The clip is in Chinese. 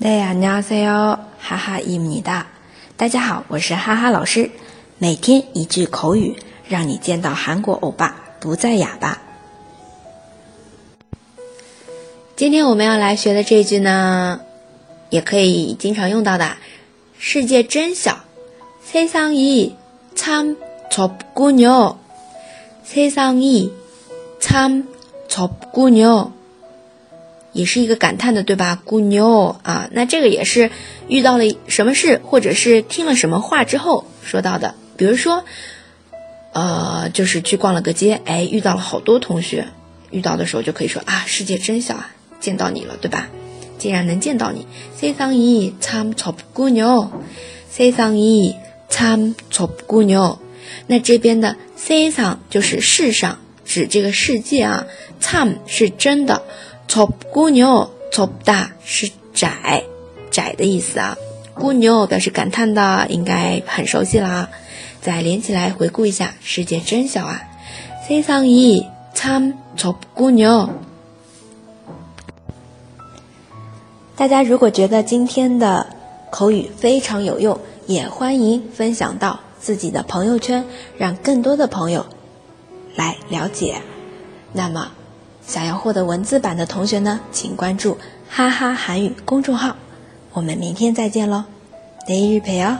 네 안녕하세요， 哈哈伊米哒。大家好，我是哈哈老师。每天一句口语，让你见到韩国欧巴不再哑巴。今天我们要来学的这句呢，也可以经常用到的。世界真小，세상이참좁군요 세상이참좁군요 也是一个感叹的，对吧？姑牛啊，那这个也是遇到了什么事，或者是听了什么话之后说到的。比如说，呃，就是去逛了个街，哎，遇到了好多同学，遇到的时候就可以说啊，世界真小啊，见到你了，对吧？竟然能见到你，세상이참좁군 요， 세상이참좁군 요。 那这边的세상就是世上，指这个世界啊，참是真的。 좁군요좁다是窄，窄的意思啊。군 요， 表示感叹的，应该很熟悉啦。再连起来回顾一下，世界真小啊。세상이참좁군 요。 大家如果觉得今天的口语非常有用，也欢迎分享到自己的朋友圈，让更多的朋友来了解。那么。 想要获得文字版的同学呢，请关注哈哈韩语公众号。我们明天再见喽，得日陪哦。